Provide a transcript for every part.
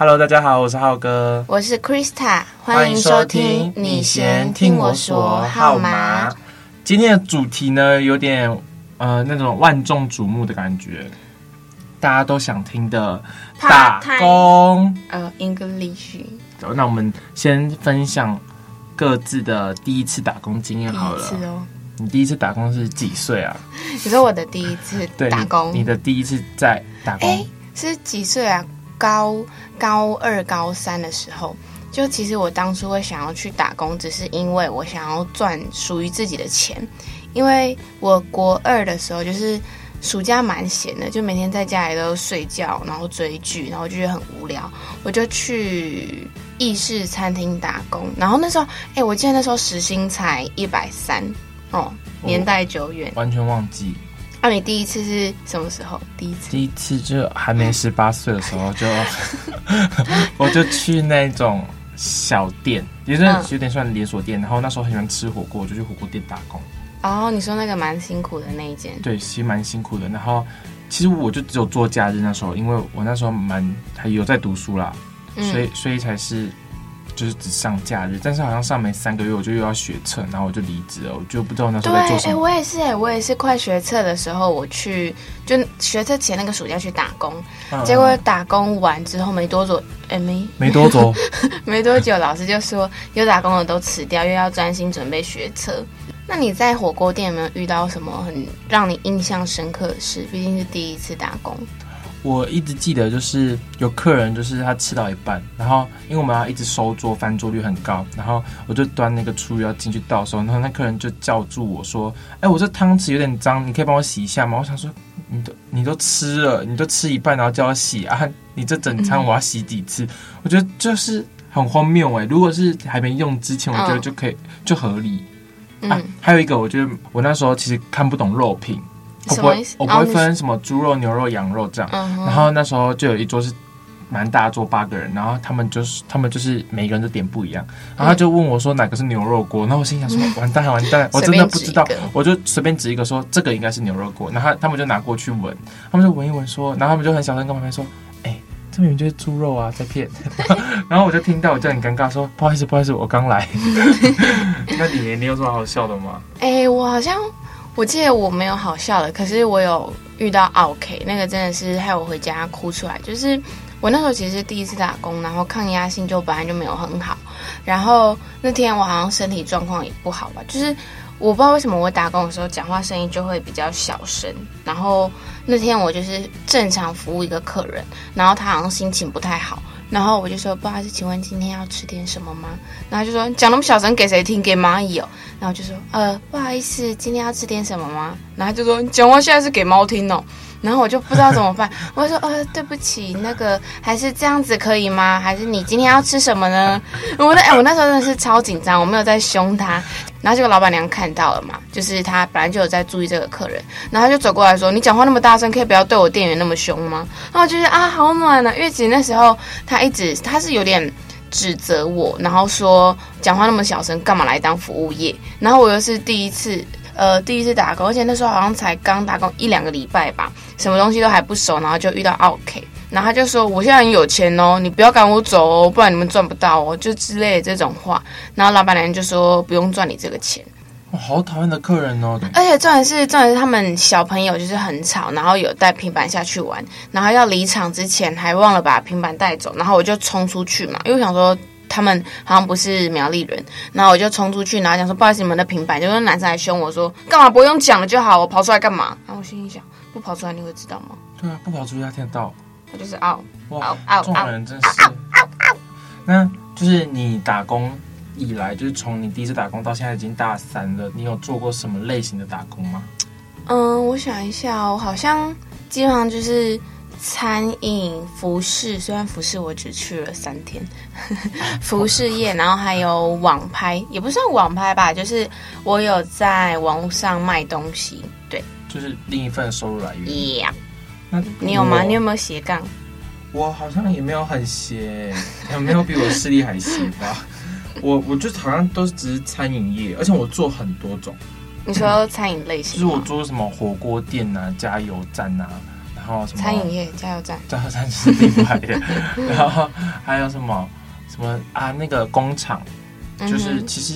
Hello，大家好，我是浩哥，我是 Krista，欢迎收听。你先听我说号码。今天的主题呢，有点呃那种万众瞩目的感觉。大家都想听的打工，呃，English。那我们先分享各自的第一次打工经验好了。你第一次打工是几岁啊？你说我的第一次打工，你，你的第一次在打工，欸、是几岁啊？高高二、高三的时候，就其实我当初会想要去打工，只是因为我想要赚属于自己的钱。因为我国二的时候就是。暑假蛮闲的，就每天在家里都睡觉，然后追剧，然后就觉得很无聊。我就去意式餐厅打工，然后那时候，哎、欸，我记得那时候时薪才一百三哦，年代久远，完全忘记。那、啊、你第一次是什么时候？第一次，第一次就还没十八岁的时候就，我就去那种小店，也是有点算连锁店，然后那时候很喜欢吃火锅，我就去火锅店打工。哦，你说那个蛮辛苦的那一件，对，其实蛮辛苦的。然后，其实我就只有做假日那时候，因为我那时候蛮还有在读书啦，嗯、所以所以才是就是只上假日。但是好像上没三个月，我就又要学测，然后我就离职了，我就不知道那时候在做什么。对，哎，我也是，哎，我也是快学测的时候，我去就学测前那个暑假去打工，嗯、结果打工完之后没多久，哎，没没多久，没多久，老师就说有打工的都辞掉，又要专心准备学测。那你在火锅店有没有遇到什么很让你印象深刻的事？毕竟是第一次打工。我一直记得就是有客人，就是他吃到一半，然后因为我们要一直收桌，翻桌率很高，然后我就端那个厨余要进去倒的时候，然后那客人就叫住我说：“哎，我这汤匙有点脏，你可以帮我洗一下吗？”我想说，你都你都吃了，你都吃一半，然后叫我洗啊？你这整餐我要洗几次？我觉得就是很荒谬哎、如果是还没用之前，我觉得就可以、就合理。啊，还有一个，我觉得我那时候其实看不懂肉品，我不会，我不会分什么猪肉、牛肉、羊肉这样。嗯、然后那时候就有一桌是蛮大桌，八个人，然后他们就是他们就是每个人都点不一样，然后他就问我说哪个是牛肉锅，然后我心想说 完蛋完蛋，我真的不知道，我就随便指一个说这个应该是牛肉锅，然后他们就拿过去闻，他们就闻一闻说，然后他们就很小声跟旁边说。这明明就是猪肉啊，在骗。然后我就听到，我就很尴尬，说不好意思，不好意思，我刚来。那你你有什么好笑的吗？哎、欸，我好像我记得我没有好笑的，可是我有遇到 OK，那个真的是害我回家哭出来。就是我那时候其实是第一次打工，然后抗压性就本来就没有很好，然后那天我好像身体状况也不好吧，就是。我不知道为什么我打工的时候讲话声音就会比较小声，然后那天我就是正常服务一个客人，然后他好像心情不太好，然后我就说不好意思，请问今天要吃点什么吗？然后就说讲那么小声给谁听？给蚂蚁哦。然后就说呃不好意思，今天要吃点什么吗？然后就说你讲话现在是给猫听哦。然后我就不知道怎么办，我就说呃对不起，那个还是这样子可以吗？还是你今天要吃什么呢？我那哎，我那时候真的是超紧张，我没有在凶他。然后这个老板娘看到了嘛，就是他本来就有在注意这个客人，然后他就走过来说：“你讲话那么大声，可以不要对我店员那么凶吗？”然后我就觉得啊，好暖啊，因为其实那时候他一直他是有点指责我，然后说讲话那么小声，干嘛来当服务业？然后我又是第一次。呃，第一次打工，而且那时候好像才刚打工一两个礼拜吧，什么东西都还不熟，然后就遇到 OK，然后他就说：“我现在很有钱哦，你不要赶我走哦，不然你们赚不到哦，就之类的这种话。”然后老板娘就说：“不用赚你这个钱。”哦，好讨厌的客人哦！而且重点是，重点是他们小朋友就是很吵，然后有带平板下去玩，然后要离场之前还忘了把平板带走，然后我就冲出去嘛，因为我想说。他们好像不是苗栗人，然后我就冲出去，然后讲说不好意思，你们的平板，就那男生还凶我说干嘛不用讲了就好，我跑出来干嘛？然后我心里想，不跑出来你会知道吗？对啊，不跑出去他听得到。他就是嗷，哇，嗷这种人真是。那就是你打工以来，就是从你第一次打工到现在已经大三了，你有做过什么类型的打工吗？嗯，我想一下，我好像基本上就是餐饮、服饰，虽然服饰我只去了三天，服饰业，然后还有网拍，也不算网拍吧，就是我有在网络上卖东西，对，就是另一份收入来源。Yeah. 那你有吗？你有没有斜杠？我好像也没有很斜，有没有比我视力还斜吧？我我就好像都是只是餐饮业，而且我做很多种。你说餐饮类型？就是我做什么火锅店啊、加油站啊，然后什么餐饮业加油站，加油站是另外的。然后还有什么什么啊？那个工厂，就是其实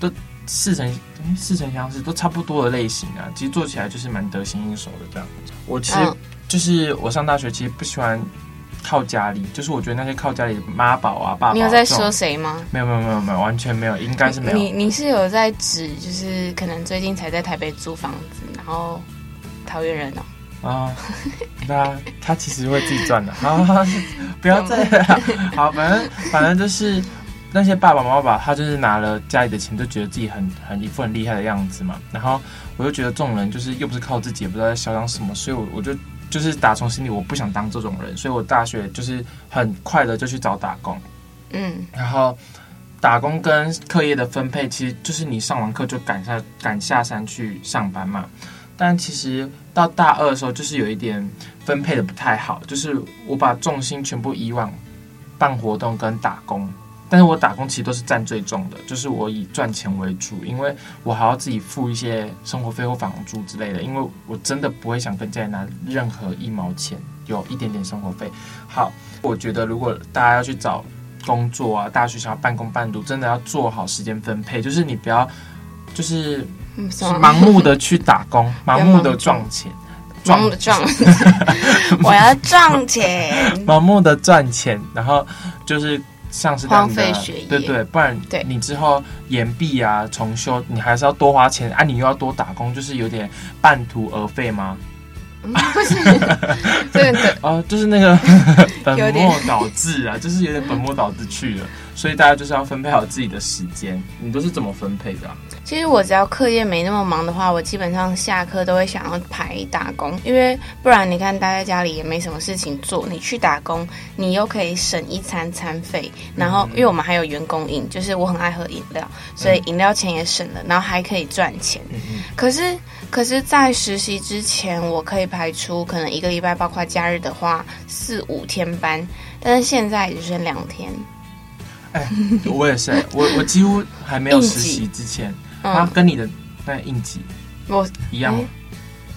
都似曾似曾相识，都差不多的类型啊。其实做起来就是蛮得心应手的这样。我其实就是我上大学其实不喜欢。靠家里，就是我觉得那些靠家里的妈宝啊、爸爸，你有在说谁吗？没有没有没有没有，完全没有，应该是没有。你你是有在指，就是可能最近才在台北租房子，然后桃园人哦。啊，那他其实会自己赚的。啊，不要再好，反正反正就是那些爸爸妈妈，他就是拿了家里的钱，就觉得自己很很一副很厉害的样子嘛。然后我就觉得这种人就是又不是靠自己，也不知道在嚣张什么，所以我我就。就是打从心里我不想当这种人，所以我大学就是很快的就去找打工，嗯，然后打工跟课业的分配，其实就是你上完课就赶下赶下山去上班嘛。但其实到大二的时候，就是有一点分配的不太好，就是我把重心全部移往办活动跟打工。但是我打工其实都是占最重的，就是我以赚钱为主，因为我还要自己付一些生活费或房租之类的，因为我真的不会想跟家里拿任何一毛钱，有一点点生活费。好，我觉得如果大家要去找工作啊，大学想要半工半读，真的要做好时间分配，就是你不要就是盲目的去打工，盲目的赚钱，盲目的赚，我要赚钱，盲目的赚钱，然后就是。像是浪费学业，对对，不然你之后延毕啊、重修，你还是要多花钱啊，你又要多打工，就是有点半途而废吗？不是，对对，哦，就是那个本末倒置啊，就是有点本末倒置去了，所以大家就是要分配好自己的时间。你都是怎么分配的啊？其实我只要课业没那么忙的话，我基本上下课都会想要排打工，因为不然你看待在家里也没什么事情做，你去打工，你又可以省一餐餐费，然后因为我们还有员工饮，就是我很爱喝饮料，所以饮料钱也省了，然后还可以赚钱。可是，可是在实习之前，我可以排出可能一个礼拜，包括假日的话，四五天班，但是现在只剩两天。哎，我也是，我我几乎还没有实习之前。他跟你的那应急，我一样。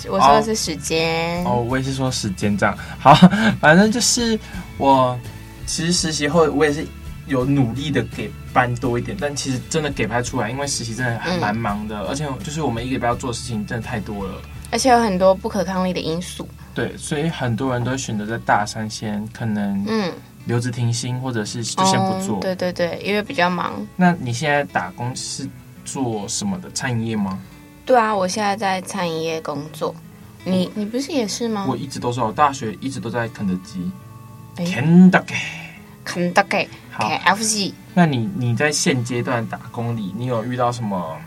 我说的是时间哦，我也是说时间这样。好，反正就是我其实实习后我也是有努力的给班多一点，但其实真的给不太出来，因为实习真的还蛮忙的，而且就是我们一个礼拜要做的事情真的太多了，而且有很多不可抗力的因素。对，所以很多人都选择在大三先可能嗯留职停薪，或者是就先不做。对对对，因为比较忙。那你现在打工是？做什么的餐饮业吗？对啊，我现在在餐饮业工作。你你不是也是吗？我一直都是，我大学一直都在肯德基。肯德基，肯德基，好，KFC。那你你在现阶段打工里，你有遇到什么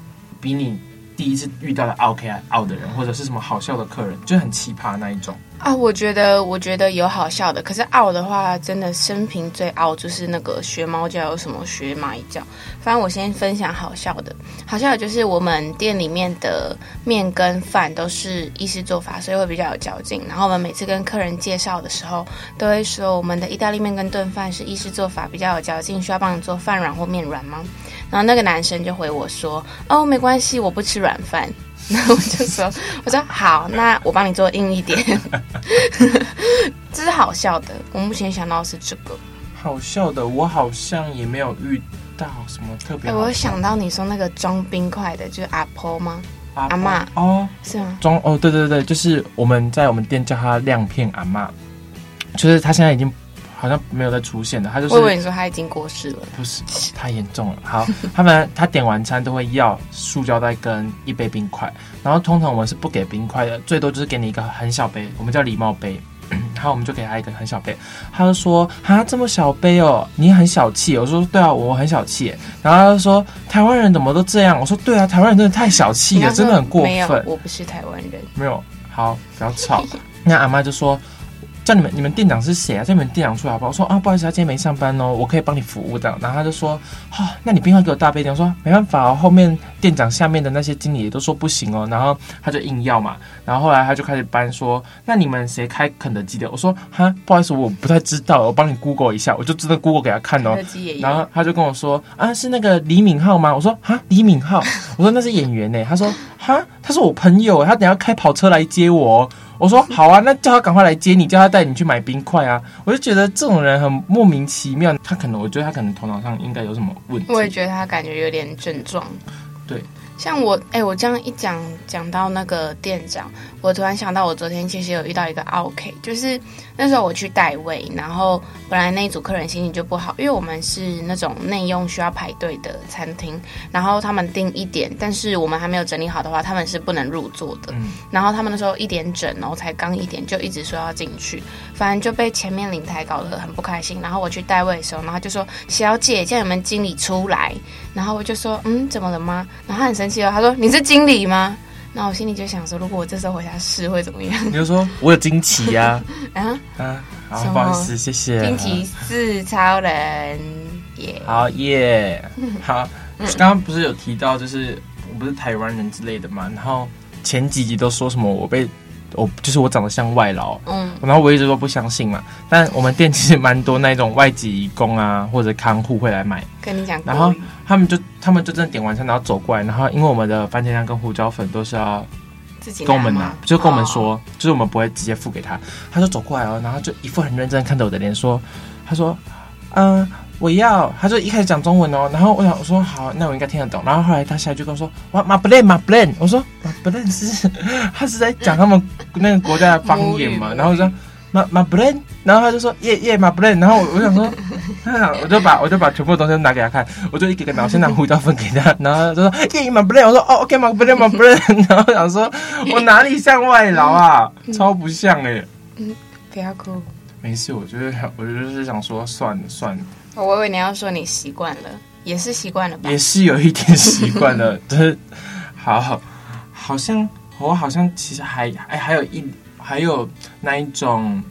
比你第一次遇到的 OK 啊 out 的人，或者是什么好笑的客人，就很奇葩那一种？啊，我觉得，我觉得有好笑的，可是傲的话，真的生平最傲就是那个学猫叫，有什么学蚂蚁叫。反正我先分享好笑的，好笑的就是我们店里面的面跟饭都是意式做法，所以会比较有嚼劲。然后我们每次跟客人介绍的时候，都会说我们的意大利面跟炖饭是意式做法，比较有嚼劲，需要帮你做饭软或面软吗？然后那个男生就回我说，哦，没关系，我不吃软饭。然后我就说：“ 我说好，那我帮你做硬一点。”这是好笑的。我目前想到的是这个好笑的，我好像也没有遇到什么特别。哎，我想到你说那个装冰块的，就是阿婆吗？阿嬷哦，是吗？装哦，对对对，就是我们在我们店叫他亮片阿嬷，就是他现在已经好像没有再出现的。他就是我以为你说他已经过世了，不是太严重了。好，他们他点完餐都会要塑胶袋跟一杯冰块，然后通常我们是不给冰块的，最多就是给你一个很小杯，我们叫礼貌杯。然后我们就给他一个很小杯，他就说：“啊，这么小杯哦，你很小气。”我说：“对啊，我很小气。”然后他就说：“台湾人怎么都这样？”我说：“对啊，台湾人真的太小气了，真的很过分。”我不是台湾人。没有，好，不要吵。那阿妈就说。叫你们，你们店长是谁啊？叫你们店长出来好不好？我说啊，不好意思，他今天没上班哦，我可以帮你服务的。然后他就说，好、那你冰块给我大杯点。我说没办法哦，后面店长下面的那些经理也都说不行哦。然后他就硬要嘛。然后后来他就开始搬说，那你们谁开肯德基的？我说哈，不好意思，我不太知道，我帮你 Google 一下，我就真的 Google 给他看哦。然后他就跟我说啊，是那个李敏镐吗？我说哈，李敏镐。我说那是演员呢。他说哈，他是我朋友，他等下开跑车来接我。我说好啊，那叫他赶快来接你，叫他带你去买冰块啊！我就觉得这种人很莫名其妙，他可能，我觉得他可能头脑上应该有什么问题。我也觉得他感觉有点症状。对。像我，哎、欸，我这样一讲讲到那个店长，我突然想到，我昨天其实有遇到一个 OK，就是那时候我去代位，然后本来那一组客人心情就不好，因为我们是那种内用需要排队的餐厅，然后他们订一点，但是我们还没有整理好的话，他们是不能入座的。嗯、然后他们那时候一点整，然后才刚一点，就一直说要进去，反正就被前面领台搞得很不开心。然后我去代位的时候，然后就说：“小姐，叫你们经理出来。”然后我就说：“嗯，怎么了吗？”然后他很生气哦，他说：“你是经理吗？”那我心里就想说：“如果我这时候回答是，会怎么样？”你就说：“我有惊奇呀！”啊啊，好，不好意思，谢谢。惊奇是超人耶，好耶，好。刚刚不是有提到，就是我不是台湾人之类的嘛？然后前几集都说什么我被。我就是我长得像外劳，嗯，然后我一直都不相信嘛。但我们店其实蛮多那种外籍工啊，或者看护会来买。跟你讲，然后他们就他们就真的点完餐，然后走过来，然后因为我们的番茄酱跟胡椒粉都是要自己跟我们拿，就跟我们说，哦、就是我们不会直接付给他。他就走过来哦，然后就一副很认真看着我的脸说，他说，嗯。我要，他就一开始讲中文哦，然后我想我说好，那我应该听得懂。然后后来他下一句跟我说，哇马布伦马布伦，我说马布伦是，他是在讲他们那个国家的方言嘛。然后我说马马布伦，然后他就说耶耶马布伦。然后我想说，我就把我就把全部东西都拿给他看，我就一个个拿，我先拿胡椒粉给他，然后他就说耶马布伦，我说哦 OK 马布伦马布伦。然后我想说我哪里像外劳啊，超不像哎。嗯，不要哭，没事，我觉得我就是想说算了算了。我以为你要说你习惯了，也是习惯了吧？也是有一点习惯了，就是好，好像我好像其实还哎还有一还有那一种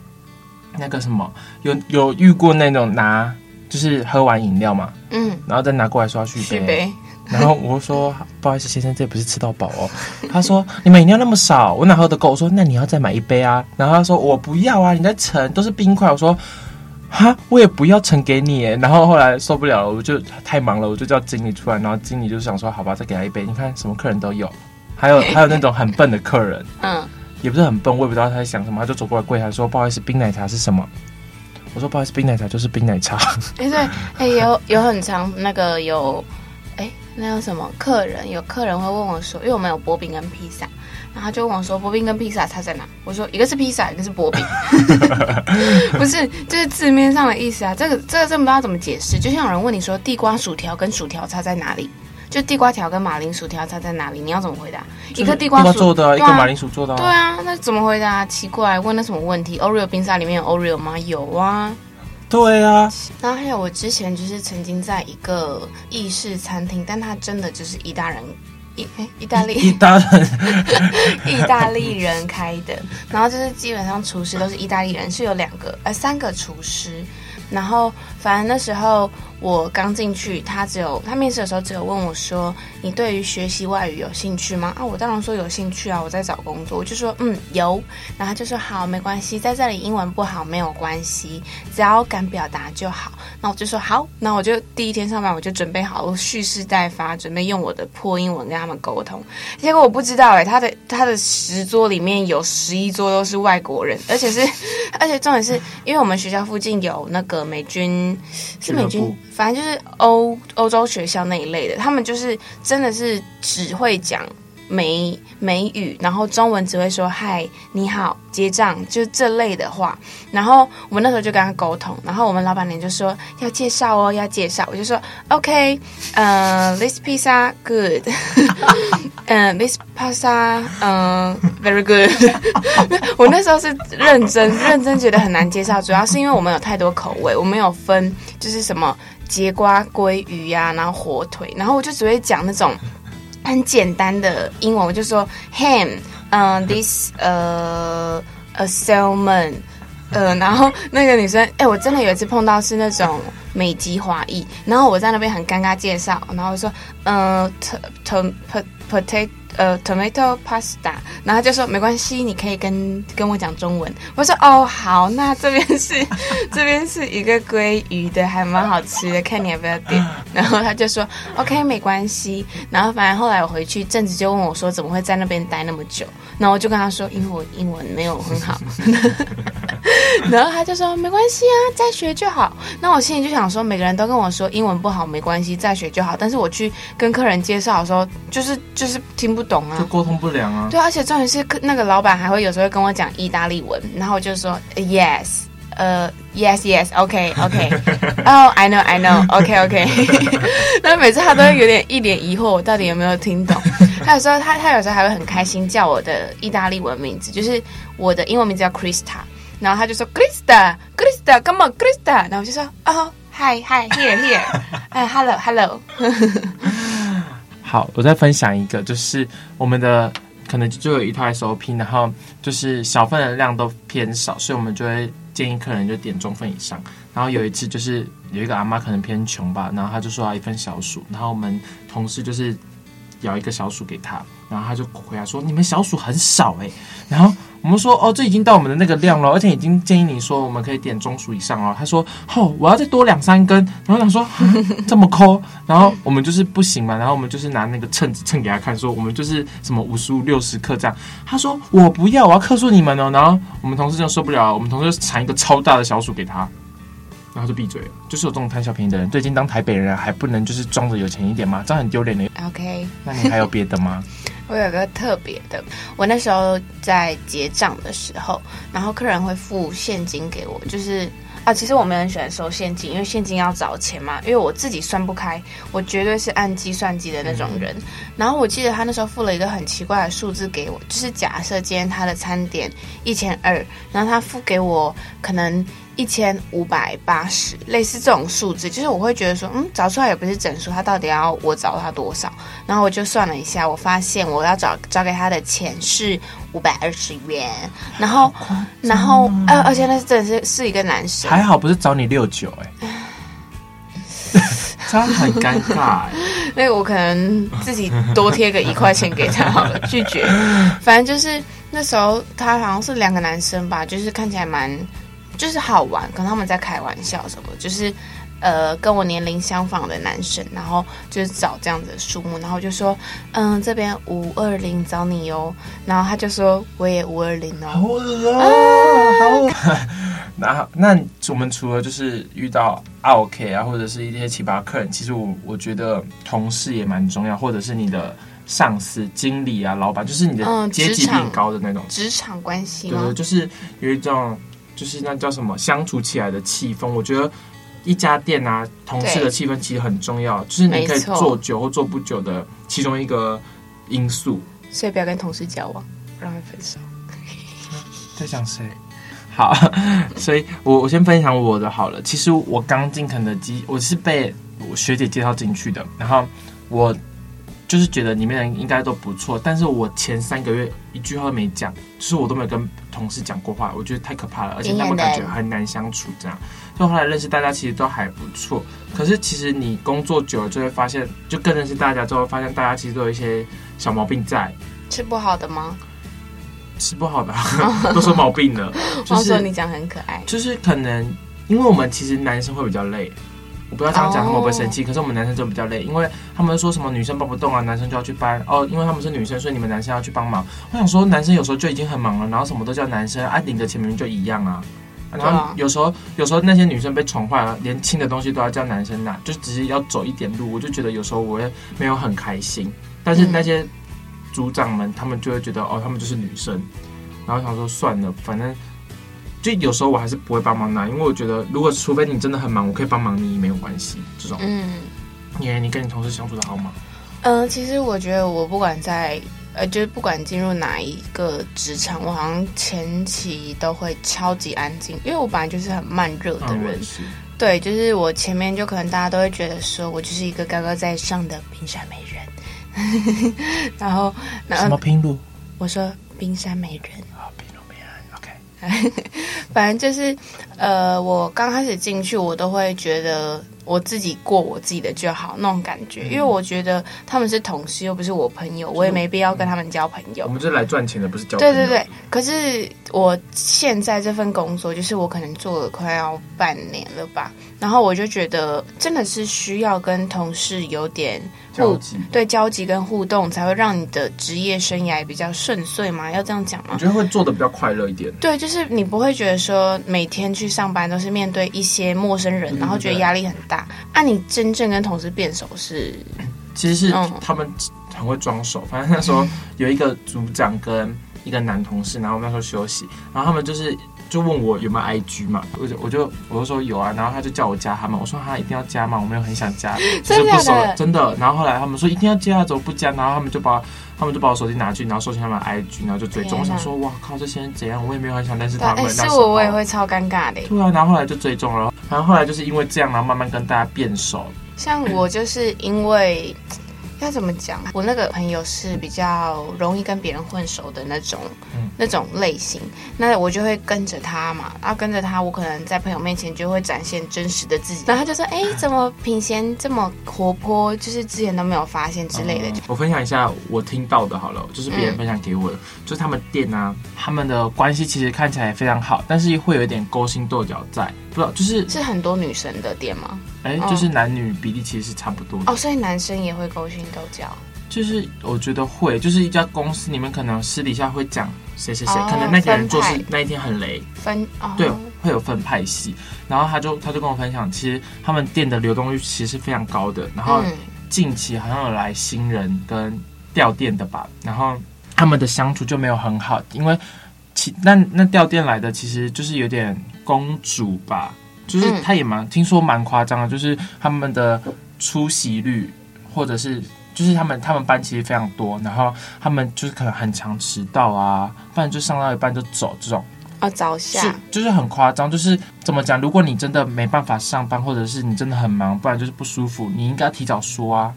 那个什么，有有遇过那种拿就是喝完饮料嘛，嗯，然后再拿过来说要续杯，续杯 然后我说不好意思先生，这不是吃到饱哦。他说你们饮料那么少，我哪喝得够？我说那你要再买一杯啊。然后他说我不要啊，你在盛都是冰块。我说。哈，我也不要盛给你。然后后来受不了了，我就太忙了，我就叫经理出来。然后经理就想说，好吧，再给他一杯。你看什么客人都有，还有 还有那种很笨的客人，嗯，也不是很笨，我也不知道他在想什么，他就走过来柜台说，不好意思，冰奶茶是什么？我说不好意思，冰奶茶就是冰奶茶。哎对，哎有有很长那个有，哎那有什么客人？有客人会问我说，因为我们有薄饼跟披萨。然后他就问我说：“薄饼跟披萨差在哪？”我说：“一个是披萨，一个是薄饼。” 不是，就是字面上的意思啊。这个这个真不知道怎么解释。就像有人问你说：“地瓜薯条跟薯条差在哪里？”就地瓜条跟马铃薯条差在哪里？你要怎么回答？一个地瓜薯做的，啊、一个马铃薯做的，啊。对啊，那怎么回答？奇怪，问了什么问题？Oreo 冰沙里面有 Oreo 吗？有啊。对啊。然后还有，我之前就是曾经在一个意式餐厅，但它真的就是意大人。意意大利，意 大利，意大利人开的，然后就是基本上厨师都是意大利人，是有两个呃三个厨师，然后反正那时候。我刚进去，他只有他面试的时候只有问我说：“你对于学习外语有兴趣吗？”啊，我当然说有兴趣啊，我在找工作，我就说嗯有，然后他就说好，没关系，在这里英文不好没有关系，只要敢表达就好。那我就说好，那我就第一天上班我就准备好，我蓄势待发，准备用我的破英文跟他们沟通。结果我不知道哎、他的他的十桌里面有十一桌都是外国人，而且是而且重点是因为我们学校附近有那个美军，是美军。反正就是欧欧洲学校那一类的，他们就是真的是只会讲美美语，然后中文只会说嗨、你好、结账，就这类的话。然后我们那时候就跟他沟通，然后我们老板娘就说要介绍哦，要介绍。我就说 OK，呃、，this pizza good，嗯、，this pasta，嗯、very good。我那时候是认真认真觉得很难介绍，主要是因为我们有太多口味，我们有分就是什么节瓜鲑鱼呀、然后火腿，然后我就只会讲那种。很简单的英文，我就说 ham，嗯、，this，呃、a salmon，呃，然后那个女生，哎，我真的有一次碰到是那种美籍华裔，然后我在那边很尴尬介绍，然后我说，嗯、uh,，to to potato。呃，tomato pasta，然后他就说没关系，你可以跟跟我讲中文。我说哦，好，那这边是 这边是一个鲑鱼的，还蛮好吃的，看你要不要点。然后他就说 OK，没关系。然后反正后来我回去，正子就问我说怎么会在那边待那么久？然后我就跟他说，因为我英文没有很好。然后他就说没关系啊，再学就好。那我心里就想说，每个人都跟我说英文不好没关系，再学就好。但是我去跟客人介绍的时候，就是就是听不。不懂啊，就沟通不良啊。对，而且重点是那个老板还会有时候会跟我讲意大利文，然后我就说 yes，呃、uh,，yes yes，OK，OK，oh I know I know，OK OK，那每次他都会有点一脸疑惑，我到底有没有听懂？他有时候他他有时候还会很开心叫我的意大利文名字，就是我的英文名字叫 Krista，然后他就说 Krista，Krista，come on，Krista，然后我就说哦，hi hi，here here，哎，hello hello。好，我再分享一个，就是我们的可能就有一套 SOP，然后就是小份的量都偏少，所以我们就会建议客人就点中份以上。然后有一次就是有一个阿妈可能偏穷吧，然后她就说要一份小薯，然后我们同事就是舀一个小薯给她，然后她就回答说你们小薯很少哎、然后。我们说哦，这已经到我们的那个量了，而且已经建议你说我们可以点中薯以上哦。他说哦，我要再多两三根。然后想说这么抠，然后我们就是不行嘛。然后我们就是拿那个秤子称给他看，说我们就是什么五十五、六十克这样。他说我不要，我要克诉你们哦。然后我们同事就受不了了，我们同事就铲一个超大的小鼠给他，然后就闭嘴了。就是有这种贪小便宜的人，最近当台北人还不能就是装着有钱一点吗？这样很丢脸的。OK，那你还有别的吗？我有个特别的，我那时候在结账的时候，然后客人会付现金给我，就是啊，其实我没有很喜欢收现金，因为现金要找钱嘛，因为我自己算不开，我绝对是按计算机的那种人。嗯、然后我记得他那时候付了一个很奇怪的数字给我，就是假设今天他的餐点一千二，然后他付给我可能。一千五百八十，类似这种数字，就是我会觉得说，嗯，找出来也不是整数，他到底要我找他多少？然后我就算了一下，我发现我要找找给他的钱是五百二十元，然后，然后，呃，而且那是真的是是一个男生，还好不是找你六九，哎，这样很尴尬，哎，那个我可能自己多贴个一块钱给他好了，拒绝，反正就是那时候他好像是两个男生吧，就是看起来蛮。就是好玩，可能他们在开玩笑什么，就是，呃，跟我年龄相仿的男生，然后就是找这样子的数目，然后就说，嗯，这边五二零找你哦，然后他就说我也五二零哦，好恶啊，好恶。然后那我们除了就是遇到 OK 啊，或者是一些奇葩客人，其实我我觉得同事也蛮重要，或者是你的上司、经理啊、老板，就是你的阶级比你高的那种职场关系，对，就是有一种。就是那叫什么相处起来的气氛，我觉得一家店啊，同事的气氛其实很重要，就是你可以做久或做不久的其中一个因素。所以不要跟同事交往，让他分手。在讲谁？好，所以我我先分享我的好了。其实我刚进肯德基，我是被我学姐介绍进去的，然后我。就是觉得里面人应该都不错，但是我前三个月一句话都没讲，就是我都没有跟同事讲过话，我觉得太可怕了，而且他们感觉很难相处，这样。就后来认识大家，其实都还不错。可是其实你工作久了就会发现，就更认识大家之后，发现大家其实都有一些小毛病在。吃不好的吗？吃不好的都说毛病了。就是说你讲很可爱，就是可能因为我们其实男生会比较累。我不知道这样讲他们会不会生气，可是我们男生就比较累，因为他们说什么女生搬不动啊，男生就要去搬哦，因为他们是女生，所以你们男生要去帮忙。我想说，男生有时候就已经很忙了，然后什么都叫男生，啊，领的钱明明就一样啊。然后有时候有时候那些女生被宠坏了，连轻的东西都要叫男生拿，就只是要走一点路，我就觉得有时候我也没有很开心。但是那些组长们他们就会觉得哦，他们就是女生，然后想说算了，反正就有时候我还是不会帮忙拿，因为我觉得如果除非你真的很忙，我可以帮忙你没有关系。这种，嗯，因为你跟你同事相处的好吗？嗯、呃，其实我觉得我不管在呃，就是不管进入哪一个职场，我好像前期都会超级安静，因为我本来就是很慢热的人。嗯对，就是我前面就可能大家都会觉得说我就是一个高高在上的冰山美人，然后，然后什么拼路？我说冰山美人。反正就是呃，我刚开始进去，我都会觉得。我自己过我自己的就好，那种感觉，因为我觉得他们是同事，又不是我朋友，我也没必要跟他们交朋友。我们是来赚钱的，不是交朋友。对对对，可是我现在这份工作，就是我可能做了快要半年了吧，然后我就觉得真的是需要跟同事有点交集，对交集跟互动，才会让你的职业生涯比较顺遂嘛？要这样讲吗？我觉得会做的比较快乐一点。对，就是你不会觉得说每天去上班都是面对一些陌生人，然后觉得压力很大。那、啊、你真正跟同事变熟是？其实是他们很会装熟。反正那时候有一个组长跟一个男同事，然后我们那时候休息，然后他们就是就问我有没有 IG 嘛，我就我就我就说有啊，然后他就叫我加他们，我说他一定要加嘛，我没有很想加，就是不熟，真的。然后后来他们说一定要加，怎么不加？然后他们就把他们就把我手机拿去，然后搜寻他们 IG，然后就追踪。我想说哇靠，这些人怎样？我也没有很想，认识他们是我我也会超尴尬的。对啊，然后后来就追踪了。然后后来就是因为这样，然后慢慢跟大家变熟。像我就是因为。要怎么讲？我那个朋友是比较容易跟别人混熟的那种，嗯、那种类型。那我就会跟着他嘛，然后跟着他，我可能在朋友面前就会展现真实的自己。然后他就说：“哎，怎么品贤这么活泼？就是之前都没有发现之类的。嗯”我分享一下我听到的，好了，就是别人分享给我的，嗯、就是他们店啊，他们的关系其实看起来非常好，但是会有一点勾心斗角在，不知道就是是很多女生的店吗？哎，就是男女比例其实是差不多的哦，所以男生也会勾心斗角。就是我觉得会，就是一家公司里面可能私底下会讲谁谁谁，可能那个人做事那一天很雷，分哦对，会有分派系。然后他就他就跟我分享，其实他们店的流动率其实是非常高的。然后近期好像有来新人跟调店的吧，然后他们的相处就没有很好，因为其那那调店来的其实就是有点公主吧。就是她也蛮听说蛮夸张的，就是他们的出席率，或者是就是他们他们班其实非常多，然后他们就是可能很常迟到啊，不然就上到一半就走这种啊，早下就是很夸张，就是怎么讲？如果你真的没办法上班，或者是你真的很忙，不然就是不舒服，你应该提早说啊，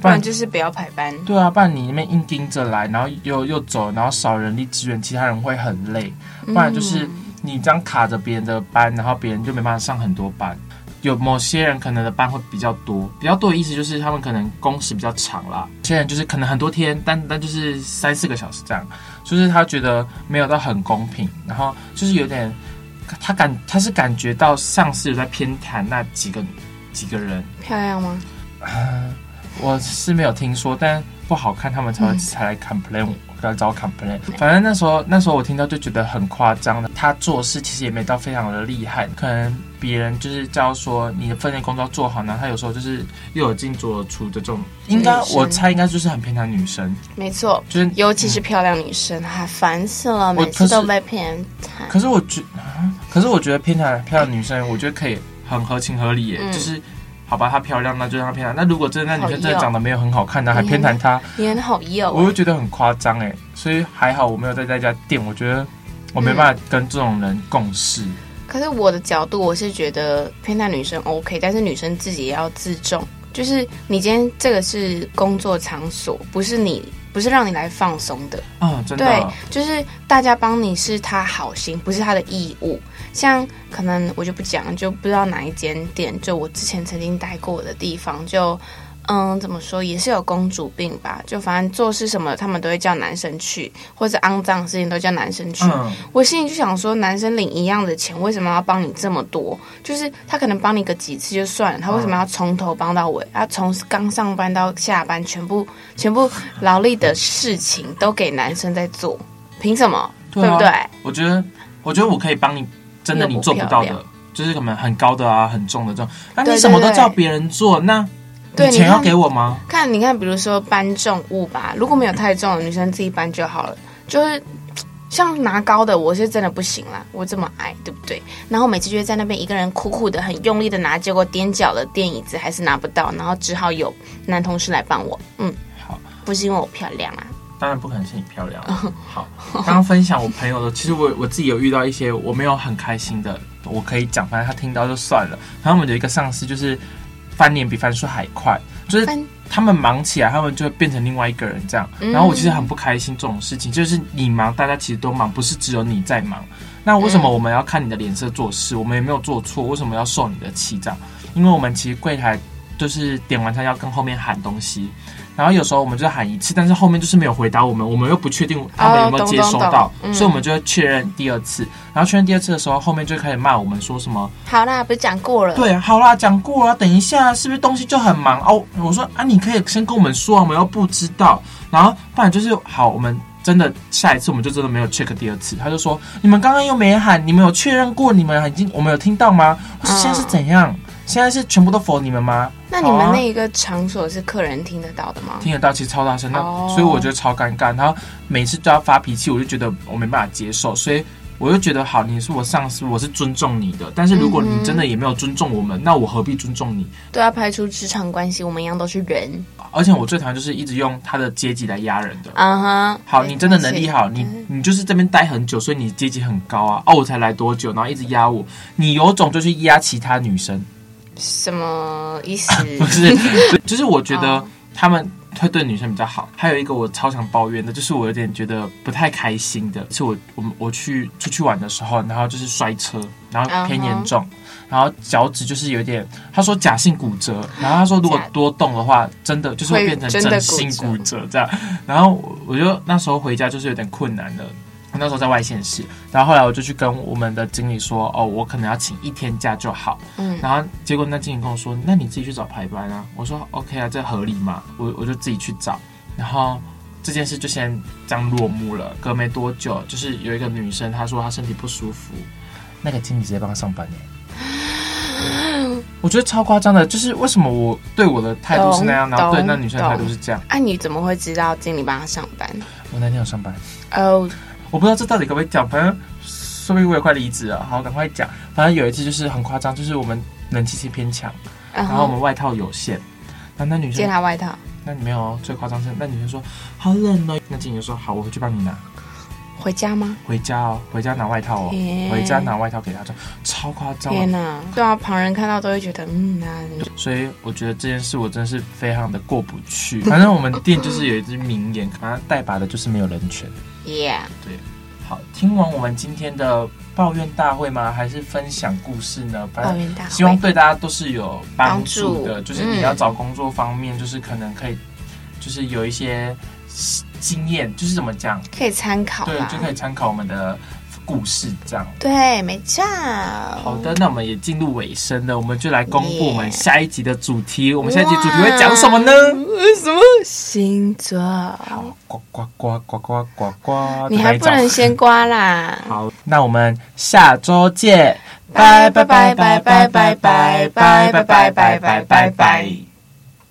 不然就是不要排班。对啊，不然你那边硬盯着来，然后又又走，然后少人力资源，其他人会很累，不然就是。嗯你这样卡着别人的班，然后别人就没办法上很多班。有某些人可能的班会比较多，比较多的意思就是他们可能工时比较长啦。有些人就是可能很多天，但但就是三四个小时这样，就是他觉得没有到很公平，然后就是有点他感他是感觉到上司有在偏袒那几个几个人。漂亮吗？我是没有听说，但不好看，他们才会才来 complain。嗯要找 complain，反正那时候那时候我听到就觉得很夸张的。他做事其实也没到非常的厉害，可能别人就是叫说你的分内工作做好呢。他有时候就是又有进左出的这种，应该我猜应该就是很偏袒女生。没错，就是尤其是漂亮女生，还烦死了，每次都被偏袒。可是我觉，可是我觉得偏袒漂亮女生，我觉得可以很合情合理耶，嗯、就是。好吧，她漂亮，那就让她偏袒。那如果真的那女生真的长得没有很好看，那还偏袒她，你很好用。我会觉得很夸张哎，所以还好我没有在那家店，我觉得我没办法跟这种人共事。嗯、可是我的角度，我是觉得偏袒女生 OK，但是女生自己也要自重。就是你今天这个是工作场所，不是你，不是让你来放松的。嗯，真的。对，就是大家帮你是他好心，不是他的义务。像可能我就不讲，就不知道哪一间店，就我之前曾经待过的地方，就嗯，怎么说也是有公主病吧？就反正做事什么，他们都会叫男生去，或者肮脏的事情都叫男生去。嗯、我心里就想说，男生领一样的钱，为什么要帮你这么多？就是他可能帮你个几次就算了，他为什么要从头帮到尾？他从刚上班到下班，全部全部劳力的事情都给男生在做，凭什么？对，啊、对不对？我觉得，我觉得我可以帮你。真的你做不到的，就是可能很高的啊，很重的这种。那你什么都叫别人做，那对，钱要给我吗？看，你看，比如说搬重物吧，如果没有太重的，女生自己搬就好了。就是像拿高的，我是真的不行啦，我这么矮，对不对？然后每次就会在那边一个人苦苦的、很用力的拿，结果踮脚的垫椅子还是拿不到，然后只好有男同事来帮我。嗯，好，不是因为我漂亮啊。当然不可能是你漂亮。好，刚刚分享我朋友的，其实我我自己有遇到一些我没有很开心的，我可以讲，反正他听到就算了。然后我们有一个上司，就是翻脸比翻书还快，就是他们忙起来，他们就会变成另外一个人这样。然后我其实很不开心这种事情，就是你忙，大家其实都忙，不是只有你在忙。那为什么我们要看你的脸色做事？我们也没有做错，为什么要受你的气？这样？因为我们其实柜台就是点完餐要跟后面喊东西。然后有时候我们就喊一次，但是后面就是没有回答我们，我们又不确定他们有没有接收到，哦嗯、所以我们就会确认第二次。然后确认第二次的时候，后面就开始骂我们说什么？好啦，不是讲过了？对，好啦，讲过了。等一下，是不是东西就很忙哦？我说啊，你可以先跟我们说，我们又不知道。然后不然就是好，我们真的下一次我们就真的没有 check 第二次。他就说你们刚刚又没喊，你们有确认过？你们已经我们有听到吗？我说现在是怎样？嗯现在是全部都 for 你们吗？那你们那一个场所是客人听得到的吗？听得到，其实超大声，那所以我觉得超尴尬。然后每次都要发脾气，我就觉得我没办法接受，所以我就觉得好，你是我上司，我是尊重你的。但是如果你真的也没有尊重我们，那我何必尊重你？对啊排除职场关系，我们一样都是人。而且我最讨厌就是一直用他的阶级来压人的。嗯哼，好，你真的能力好，你你就是这边待很久，所以你阶级很高啊。哦，我才来多久，然后一直压我，你有种就去压其他女生。什么意思？不是，就是我觉得他们会对女生比较好。还有一个我超想抱怨的，就是我有点觉得不太开心的，是我我我去出去玩的时候，然后就是摔车，然后偏严重，然后脚趾就是有点，他说假性骨折，然后他说如果多动的话，真的就是会变成真性骨折这样。然后我就那时候回家就是有点困难的。那时候在外县市，然后后来我就去跟我们的经理说，哦，我可能要请一天假就好。嗯，然后结果那经理跟我说，那你自己去找排班啊。我说 OK 啊，这合理嘛？我我就自己去找。然后这件事就先这样落幕了。隔没多久，就是有一个女生，她说她身体不舒服，那个经理直接帮她上班耶。我觉得超夸张的，就是为什么我对我的态度是那样，然后对那女生的态度是这样？哎，啊、你怎么会知道经理帮她上班？我那天有上班。哦。我不知道这到底可不可以讲，反正说不定我也快离职了。好，赶快讲。反正有一次就是很夸张，就是我们冷气机偏强，然后我们外套有限，然后那女生借她外套，那你没有最夸张是那女生说好冷哦，那经理说好，我回去帮你拿。回家吗？回家哦，回家拿外套哦，回家拿外套给他穿，超夸张。天哪，对啊，旁人看到都会觉得嗯，那所以我觉得这件事我真的是非常的过不去。反正我们店就是有一句名言，反正带把的就是没有人权。Yeah，对。好，听完我们今天的抱怨大会吗？还是分享故事呢？抱怨大会希望对大家都是有帮助的。助就是你要找工作方面，就是可能可以，就是有一些。经验就是怎么讲，可以参考，对，就可以参考我们的故事这样。对，没错。好的，那我们也进入尾声了，我们就来公布我们下一集的主题。我们下一集主题会讲什么呢？什么星座？好，呱呱呱呱呱呱呱！你还不能先呱啦。好，那我们下周见，拜拜拜拜拜拜拜拜拜拜拜拜拜。